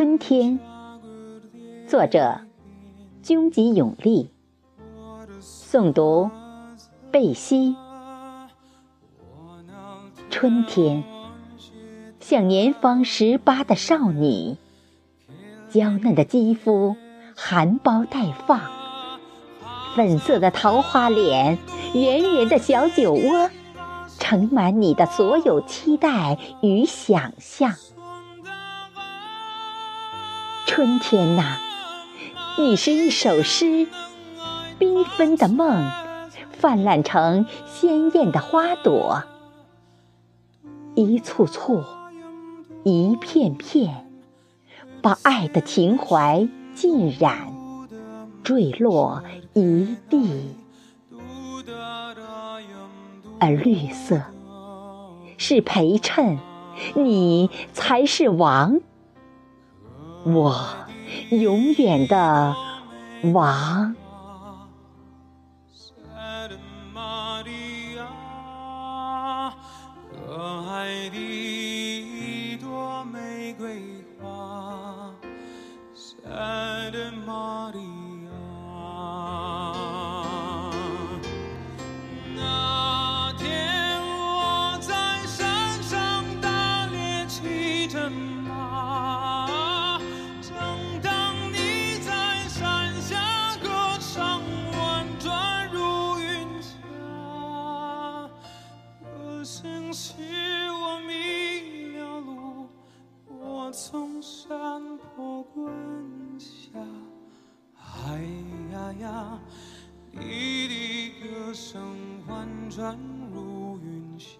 春天，作者：军吉永利，诵读：贝西。春天，像年方十八的少女，娇嫩的肌肤含苞待放，粉色的桃花脸，圆圆的小酒窝，盛满你的所有期待与想象。春天呐，你是一首诗，缤纷的梦，泛滥成鲜艳的花朵，一簇簇，一片片，把爱的情怀浸染，坠落一地。而绿色是陪衬，你才是王。我永远的王。可爱的一朵玫瑰花，Saint Maria。歌声使我迷了路，我从山坡滚下，哎呀呀，你的歌声婉转如云霞。